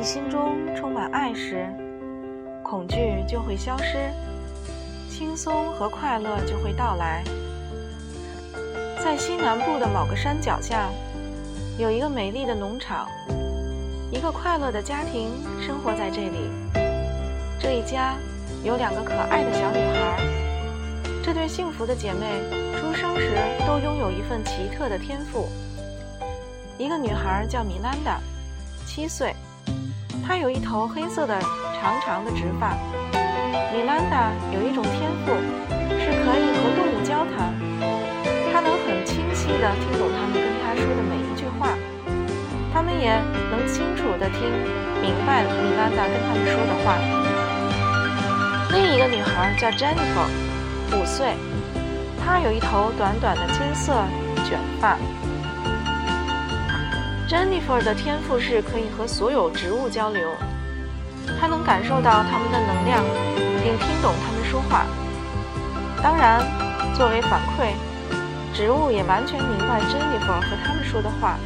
你心中充满爱时，恐惧就会消失，轻松和快乐就会到来。在西南部的某个山脚下，有一个美丽的农场，一个快乐的家庭生活在这里。这一家有两个可爱的小女孩。这对幸福的姐妹出生时都拥有一份奇特的天赋。一个女孩叫米兰达，七岁，她有一头黑色的长长的直发。米兰达有一种天赋，是可以和动物交谈。他能很清晰地听懂他们跟他说的每一句话，他们也能清楚地听明白米兰达跟他们说的话。另一个女孩叫 Jennifer，五岁，她有一头短短的金色卷发。Jennifer 的天赋是可以和所有植物交流，她能感受到它们的能量，并听懂它们说话。当然，作为反馈。植物也完全明白 Jennifer 和他们说的话。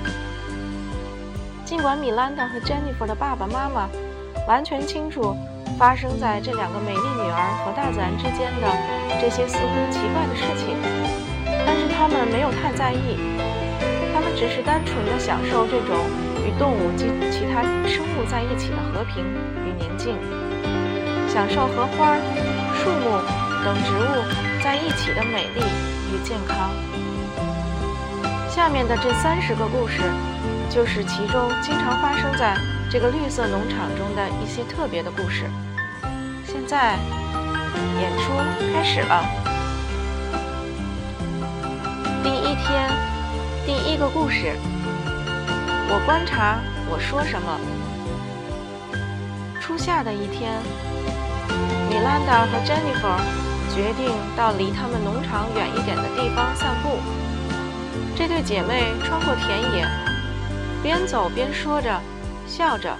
尽管米兰达和 Jennifer 的爸爸妈妈完全清楚发生在这两个美丽女儿和大自然之间的这些似乎奇怪的事情，但是他们没有太在意。只是单纯的享受这种与动物及其他生物在一起的和平与宁静，享受和花、树木等植物在一起的美丽与健康。下面的这三十个故事，就是其中经常发生在这个绿色农场中的一些特别的故事。现在，演出开始了。第一天，第一个故事。我观察，我说什么？初夏的一天，米兰达和珍妮弗决定到离他们农场远一点的地方散步。这对姐妹穿过田野，边走边说着，笑着，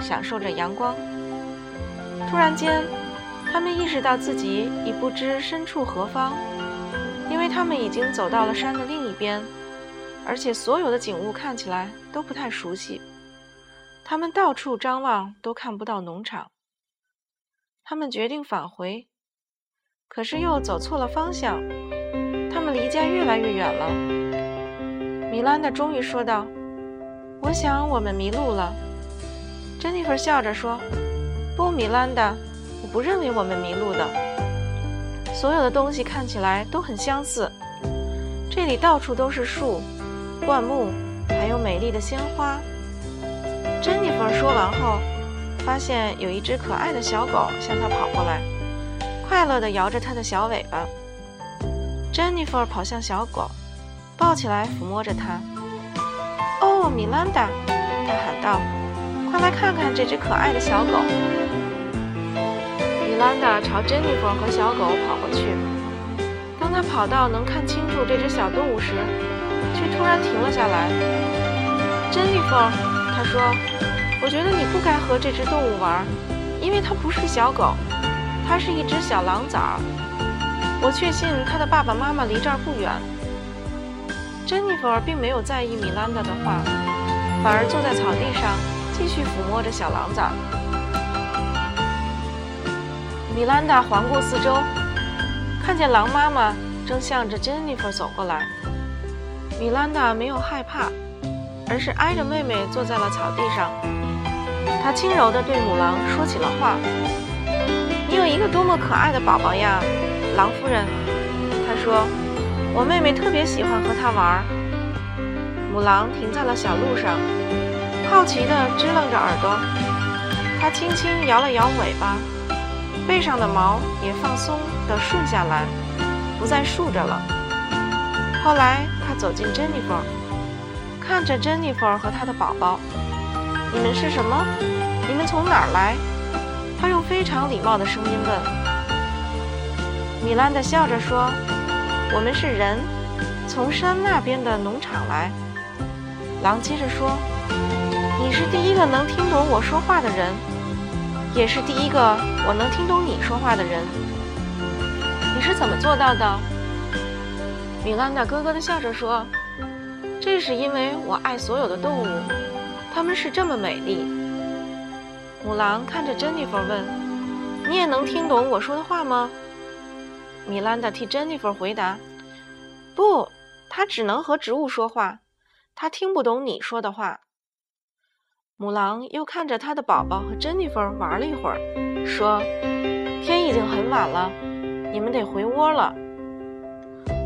享受着阳光。突然间，她们意识到自己已不知身处何方，因为她们已经走到了山的另一边，而且所有的景物看起来都不太熟悉。他们到处张望，都看不到农场。他们决定返回，可是又走错了方向。他们离家越来越远了。米兰达终于说道：“我想我们迷路了。”珍妮弗笑着说：“不，米兰达，我不认为我们迷路的。所有的东西看起来都很相似。这里到处都是树、灌木，还有美丽的鲜花。”珍妮弗说完后，发现有一只可爱的小狗向她跑过来，快乐地摇着它的小尾巴。珍妮弗跑向小狗。抱起来，抚摸着它。哦，米兰达，他喊道：“快来看看这只可爱的小狗。”米兰达朝珍妮弗和小狗跑过去。当他跑到能看清楚这只小动物时，然停了下来。珍妮弗，他说：“我觉得你不该和这只动物玩，因为它不是小狗，它是一只小狼崽儿。我确信它的爸爸妈妈离这儿不远。”珍妮弗并没有在意米兰达的话，反而坐在草地上继续抚摸着小狼崽。米兰达环顾四周，看见狼妈妈正向着珍妮弗走过来。米兰达没有害怕，而是挨着妹妹坐在了草地上。她轻柔地对母狼说起了话：“你有一个多么可爱的宝宝呀，狼夫人。”她说。我妹妹特别喜欢和它玩。母狼停在了小路上，好奇地支棱着耳朵。它轻轻摇了摇尾巴，背上的毛也放松地顺下来，不再竖着了。后来，他走进珍妮弗，看着珍妮弗和她的宝宝。你们是什么？你们从哪儿来？他用非常礼貌的声音问。米兰达笑着说。我们是人，从山那边的农场来。狼接着说：“你是第一个能听懂我说话的人，也是第一个我能听懂你说话的人。你是怎么做到的？”米兰达咯咯地笑着说：“这是因为我爱所有的动物，它们是这么美丽。母狼看着珍妮弗问：“你也能听懂我说的话吗？”米兰达替珍妮弗回答：“不，它只能和植物说话，它听不懂你说的话。”母狼又看着它的宝宝和珍妮弗玩了一会儿，说：“天已经很晚了，你们得回窝了。”“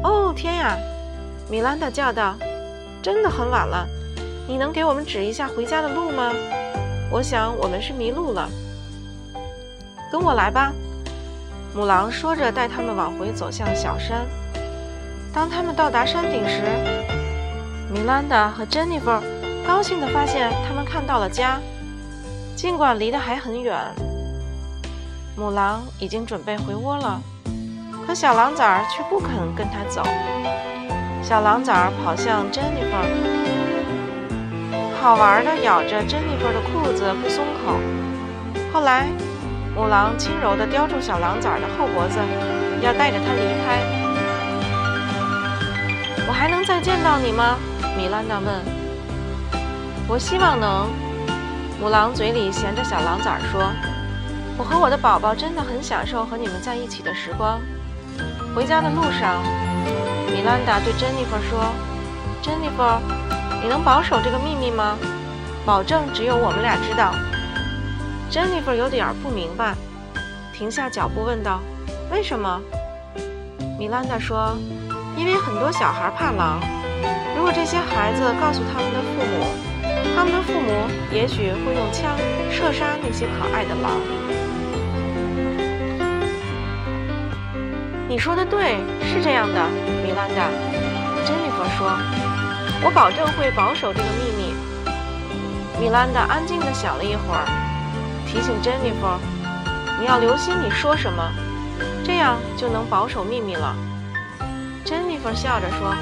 哦，天呀！”米兰达叫道，“真的很晚了，你能给我们指一下回家的路吗？我想我们是迷路了。”“跟我来吧。”母狼说着，带他们往回走向小山。当他们到达山顶时，米兰达和珍妮弗。高兴地发现，他们看到了家，尽管离得还很远。母狼已经准备回窝了，可小狼崽儿却不肯跟它走。小狼崽儿跑向珍妮弗，好玩地咬着珍妮弗的裤子不松口。后来，母狼轻柔地叼住小狼崽儿的后脖子，要带着它离开。我还能再见到你吗？米兰达问。我希望能。母狼嘴里衔着小狼崽说：“我和我的宝宝真的很享受和你们在一起的时光。”回家的路上，米兰达对珍妮弗说：“珍妮弗，你能保守这个秘密吗？保证只有我们俩知道。”珍妮弗有点不明白，停下脚步问道：“为什么？”米兰达说：“因为很多小孩怕狼。如果这些孩子告诉他们的父母……”他们的父母也许会用枪射杀那些可爱的狼。你说的对，是这样的，米兰达。珍妮弗说：“我保证会保守这个秘密。”米兰达安静地想了一会儿，提醒珍妮弗：“你要留心你说什么，这样就能保守秘密了。”珍妮弗笑着说：“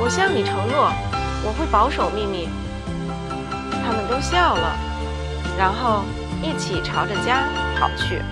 我向你承诺，我会保守秘密。”他们都笑了，然后一起朝着家跑去。